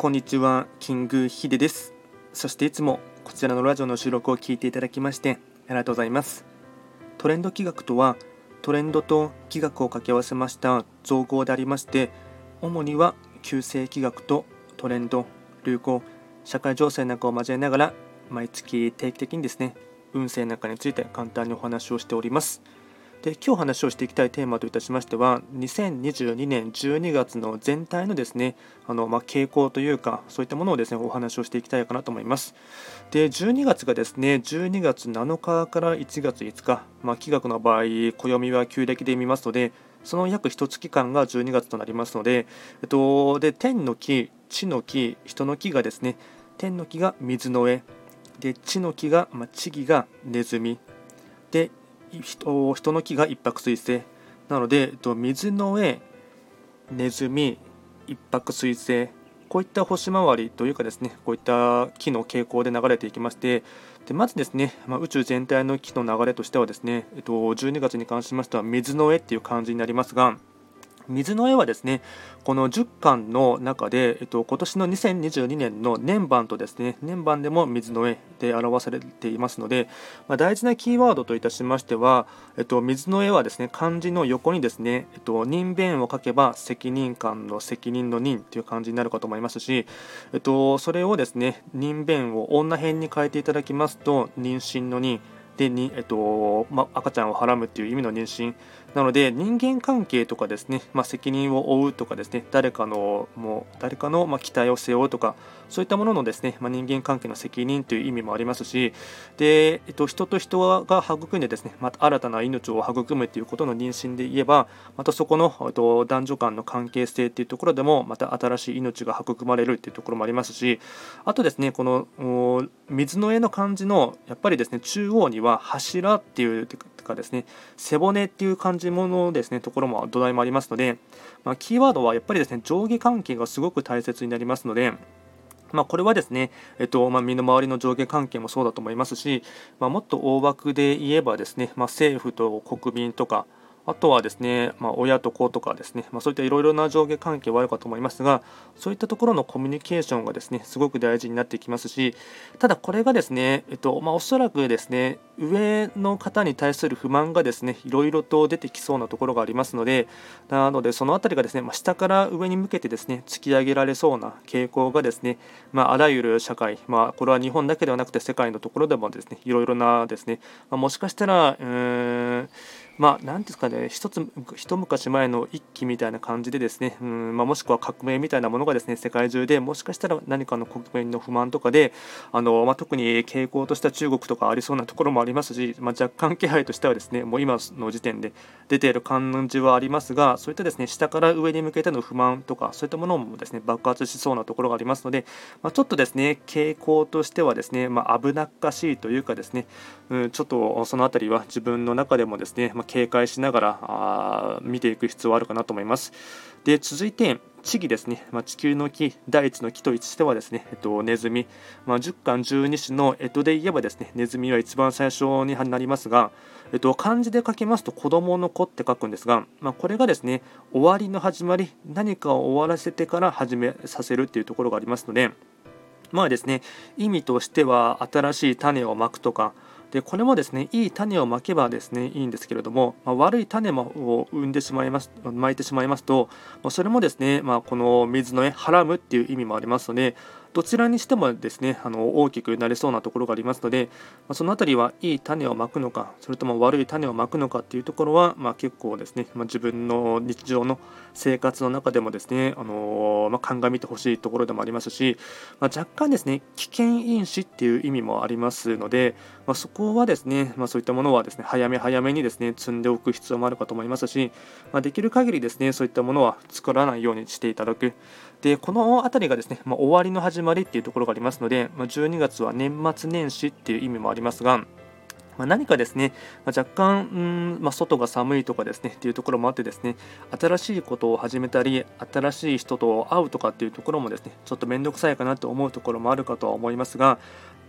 こんにちは、キングヒデです。そしていつもこちらのラジオの収録を聞いていただきましてありがとうございます。トレンド企画とは、トレンドと企画を掛け合わせました造語でありまして、主には旧世企画とトレンド、流行、社会情勢なんかを交えながら、毎月定期的にですね、運勢なんかについて簡単にお話をしております。で今日話をしていきたいテーマといたしましては2022年12月の全体のですねあの、まあ、傾向というかそういったものをですねお話をしていきたいかなと思います。で12月がですね12月7日から1月5日、まあ、気学の場合暦は旧暦で見ますのでその約1月間が12月となりますので、えっと、で天の木、地の木、人の木がですね天の木が水の上で地の木が、まあ、地木がネズミで人人の木が一泊水星。なので水の上ネズミ一泊水星。こういった星回りというかですねこういった木の傾向で流れていきましてでまずですね、まあ、宇宙全体の木の流れとしてはですね、えっと、12月に関しましては水の上っていう感じになりますが水の絵はですねこの10巻の中で、えっと、今年の2022年の年版とですね年版でも水の絵で表されていますので、まあ、大事なキーワードといたしましては、えっと、水の絵はですね漢字の横にですね、えっと、人弁を書けば責任感の責任の任という感じになるかと思いますし、えっと、それをですね人弁を女編に変えていただきますと妊娠の任でに、えっとま赤ちゃんをはらむという意味の妊娠。なので人間関係とかですね、ま、責任を負うとかですね誰かのもう誰かのま期待を背負うとかそういったもののですね、ま、人間関係の責任という意味もありますしで、えっと、人と人が育んでですねまた新たな命を育むということの妊娠で言えばまたそこの、えっと、男女間の関係性というところでもまた新しい命が育まれるというところもありますしあとですねこの水の絵の漢字のやっぱりですね中央には柱っていうかですね背骨っていう感じものですねところも土台もありますので、まあ、キーワードはやっぱりですね上下関係がすごく大切になりますのでまあ、これはですね、えっとまあ、身の回りの上下関係もそうだと思いますし、まあ、もっと大枠で言えばですね、ま政府と国民とか、あとはですね、まあ、親と子とかですね、まあ、そういったいろいろな上下関係はあるかと思いますが、そういったところのコミュニケーションがですね、すごく大事になってきますし、ただこれがですね、えっとまあ、おそらくですね、上の方に対する不満がですね、いろいろと出てきそうなところがありますので、なのでそのあたりがですね、まあ、下から上に向けてですね、突き上げられそうな傾向がですね、まあ、あらゆる社会、まあ、これは日本だけではなくて世界のところでもですね、いろいろなですね、まあ、もしかしたら、うーん、まあ、なんですかね、一つ、一昔前の一揆みたいな感じでですね、うんまあ、もしくは革命みたいなものがですね、世界中でもしかしたら何かの国民の不満とかで、あのまあ、特に傾向とした中国とかありそうなところもありますし、まあ、若干気配としてはですね、もう今の時点で出ている感じはありますが、そういったですね、下から上に向けての不満とか、そういったものもですね、爆発しそうなところがありますので、まあ、ちょっとですね、傾向としてはですね、まあ、危なっかしいというかですね、うん、ちょっとそのあたりは自分の中でもですね、まあ、警戒しながらあ見ていく必要はあるかなと思います。で続いて地儀ですね、まあ、地球の木、第一の木と位置してはですね、えっと、ネズミ、まあ、10巻12種の干支で言えばですね、ネズミは一番最初になりますが、えっと、漢字で書きますと子供の子って書くんですが、まあ、これがですね、終わりの始まり、何かを終わらせてから始めさせるっていうところがありますので、まあですね、意味としては新しい種をまくとか、でこれもですねいい種をまけばですねいいんですけれども、まあ、悪い種も生んでしまいますまいてしまいますと、まあ、それもですね、まあ、この水のねはらむっていう意味もありますのでどちらにしてもですねあの大きくなりそうなところがありますので、まあ、その辺りはいい種をまくのかそれとも悪い種をまくのかっていうところは、まあ、結構ですね、まあ、自分の日常の生活の中でもですね、あのま鑑みてほしいところでもありますし、ま若干ですね危険因子っていう意味もありますので、まそこはですね、まあそういったものはですね早め早めにですね積んでおく必要もあるかと思いますし、まできる限りですねそういったものは作らないようにしていただく。でこの辺りがですね、ま終わりの始まりっていうところがありますので、ま12月は年末年始っていう意味もありますが、ま何かですね、ま若干、うんまあ、外が寒いとかですねっていうところもあってですね新しいことを始めたり新しい人と会うとかっていうところもですねちょっと面倒くさいかなと思うところもあるかとは思いますが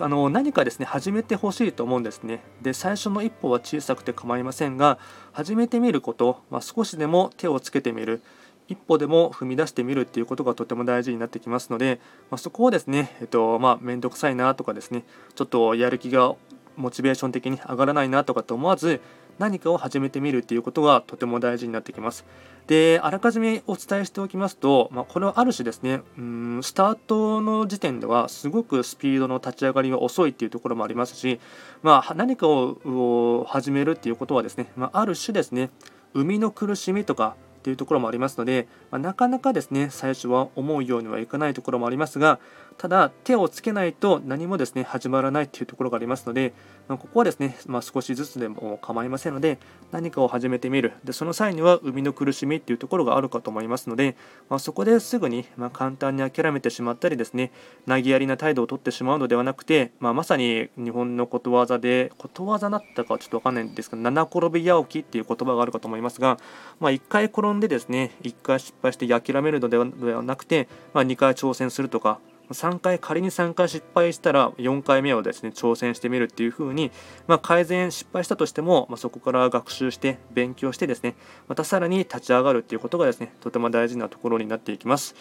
あの何かですね始めてほしいと思うんですね。で最初の一歩は小さくて構いませんが始めてみること、まあ、少しでも手をつけてみる。一歩でも踏み出してみるっていうことがとても大事になってきますので、まあ、そこをですね、えっとまあ、めんどくさいなとかですねちょっとやる気がモチベーション的に上がらないなとかと思わず何かを始めてみるっていうことがとても大事になってきます。で、あらかじめお伝えしておきますと、まあ、これはある種ですね、うんスタートの時点ではすごくスピードの立ち上がりが遅いっていうところもありますし、まあ、何かを始めるっていうことはですね、まあ、ある種ですね、生みの苦しみとかっていうところもありますので、まあ、なかなかですね最初は思うようにはいかないところもありますがただ手をつけないと何もですね始まらないっていうところがありますので、まあ、ここはですね、まあ、少しずつでも構いませんので何かを始めてみる。でその際には生みの苦しみっていうところがあるかと思いますので、まあ、そこですぐに、ま簡単に諦めてしまったりですね投げやりな態度をとってしまうのではなくて、ままさに日本のことわざでことわざだったかはちょっと分かんないんですが七転び八起きっていう言葉があるかと思いますが、まあ、1回転でですね1回失敗して諦めるのではなくて、まあ、2回挑戦するとか3回仮に3回失敗したら4回目をですね挑戦してみるっていう風に、まあ、改善失敗したとしても、まあ、そこから学習して勉強してですねまたさらに立ち上がるっていうことがですねとても大事なところになっていきます。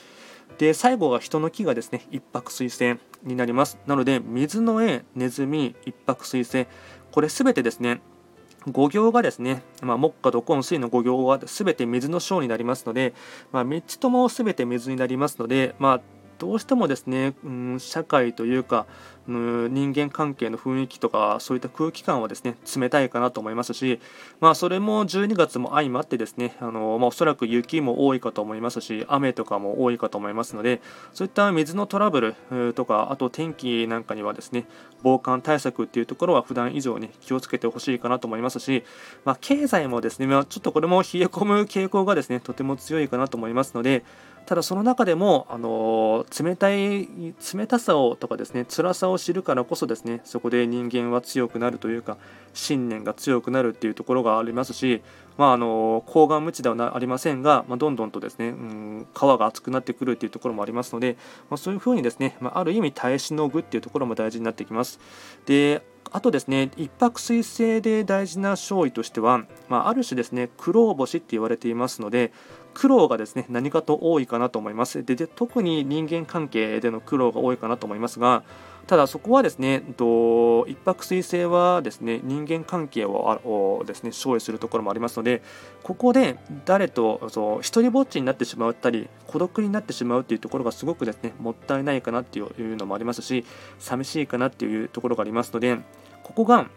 で最後が人の木がですね一泊水星になります。なので水の絵ネズミ一泊水星これ全てですね5行がですね、まあ、木下土根水の5行は全て水の章になりますので、まあ、3つとも全て水になりますので、まあ、どうしてもですね、うん、社会というか、うん、人間関係の雰囲気とかそういった空気感はですね冷たいかなと思いますし、まあ、それも12月も相まってですねあの、まあ、おそらく雪も多いかと思いますし雨とかも多いかと思いますのでそういった水のトラブルとかあと天気なんかにはですね防寒対策っていうところは普段以上に気をつけてほしいかなと思いますし、まあ、経済もですね、まあ、ちょっとこれも冷え込む傾向がですねとても強いかなと思いますのでただその中でも、あの冷たい冷たさをとかですね辛さを知るからこそですねそこで人間は強くなるというか信念が強くなるっていうところがありますし、まあ、あの高顔無知ではありませんが、まあ、どんどんとですね、うん、皮が厚くなってくるっていうところもありますので、まあ、そういうふうにですね、まあ、ある意味耐えしのぐっていうところも大事になってきます。であとですね一泊水星で大事な勝利としては、まあ、ある種ですね苦労星って言われていますので苦労がですね何かと多いかなと思いますでで特に人間関係での苦労が多いかなと思いますがただそこはですね、と一泊水星はですね人間関係をですね勝利するところもありますので、ここで誰とそう一人ぼっちになってしまったり、孤独になってしまうっていうところがすごくですねもったいないかなっていうのもありますし、寂しいかなっていうところがありますので、ここが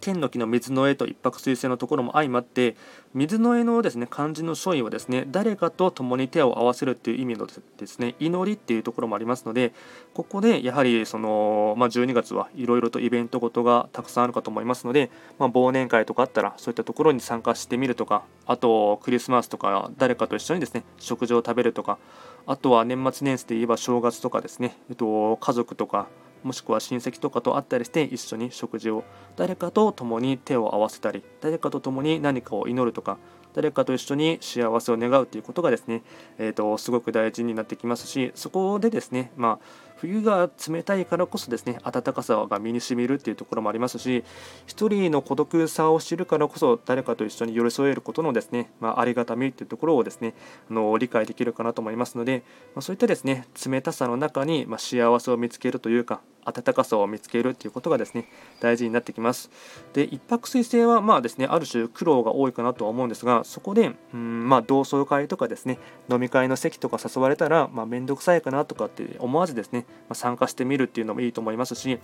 天の木の水の絵と一泊水星のところも相まって水の絵のですね漢字の書意はですね誰かと共に手を合わせるっていう意味のですね祈りっていうところもありますのでここでやはりその、まあ、12月はいろいろとイベントごとがたくさんあるかと思いますので、まあ、忘年会とかあったらそういったところに参加してみるとかあとクリスマスとか誰かと一緒にですね食事を食べるとかあとは年末年始で言えば正月とかですね、えっと、家族とかもしくは親戚とかと会ったりして一緒に食事を誰かと共に手を合わせたり誰かと共に何かを祈るとか誰かと一緒に幸せを願うということがですね、えーと、すごく大事になってきますしそこでですね、まあ、冬が冷たいからこそですね暖かさが身にしみるっていうところもありますし1人の孤独さを知るからこそ誰かと一緒に寄り添えることのですね、まあ、ありがたみっていうところをですねあの理解できるかなと思いますので、ま、そういったですね冷たさの中に、ま幸せを見つけるというか暖かさを見つけるということがですね大事になってきます。で一泊水星はまあですねある種苦労が多いかなとは思うんですがそこでうんまあ同窓会とかですね飲み会の席とか誘われたらまあ面倒くさいかなとかって思わずですね、まあ、参加してみるっていうのもいいと思いますし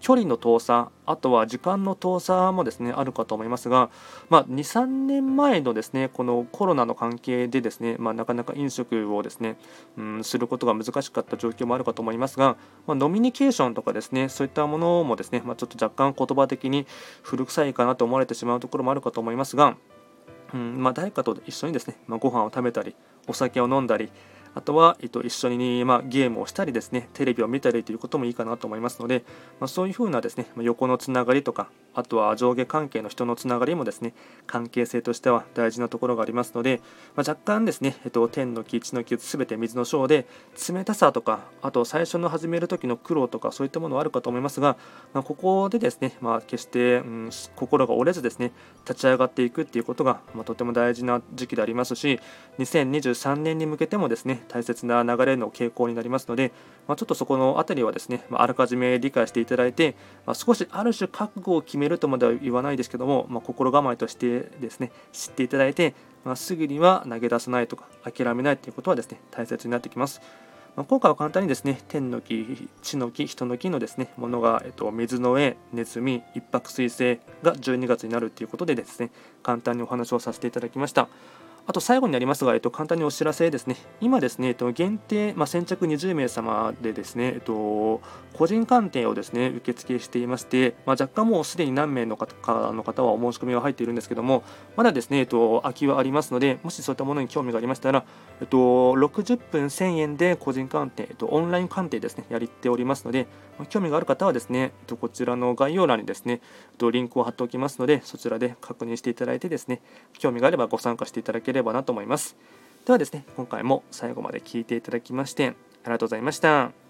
距離の遠さあとは時間の遠さもですねあるかと思いますが、まあ、23年前のですねこのコロナの関係でですね、まあ、なかなか飲食をですね、うん、することが難しかった状況もあるかと思いますが、まあ、ノミニケーションとかですねそういったものもですね、まちょっと若干言葉的に古臭いかなと思われてしまうところもあるかと思いますが、うんま誰かと一緒にですね、まご飯を食べたりお酒を飲んだりあとは、えっと、一緒に、まあ、ゲームをしたりですね、テレビを見たりということもいいかなと思いますので、まあ、そういうふうなですね、横のつながりとか、あとは上下関係の人のつながりもですね関係性としては大事なところがありますので、まあ、若干ですね、えっと、天の気地の気すべて水の章で冷たさとかあと最初の始める時の苦労とかそういったものはあるかと思いますが、まあ、ここでですね、まあ、決して、うん、心が折れずですね立ち上がっていくっていうことが、まあ、とても大事な時期でありますし2023年に向けてもですね大切な流れの傾向になりますので、まあ、ちょっとそこの辺りはですね、まあ、らかじめ理解していただいて、まあ、少しある種覚悟を決めるとまでは言わないですけども、ま心構えとしてですね知っていただいて、ま、すぐには投げ出さないとか諦めないということはですね大切になってきます。ま、今回は簡単にですね天の木、地の木、人の木のですねものが、えっと、水の上、ネズミ、一泊水星が12月になるということでですね簡単にお話をさせていただきました。あと最後になりますが、えっと、簡単にお知らせですね。今ですね、えっと、限定、まあ、先着20名様でですね、えっと、個人鑑定をですね、受付していまして、まあ、若干もうすでに何名の方の方はお申し込みは入っているんですけども、まだですね、えっと、空きはありますので、もしそういったものに興味がありましたら、えっと、60分1000円で個人鑑定、えっと、オンライン鑑定ですね、やっておりますので、ま興味がある方はですね、えっと、こちらの概要欄にですね、えっと、リンクを貼っておきますので、そちらで確認していただいてですね、興味があればご参加していただければればなと思います。ではですね、今回も最後まで聴いていただきまして、ありがとうございました。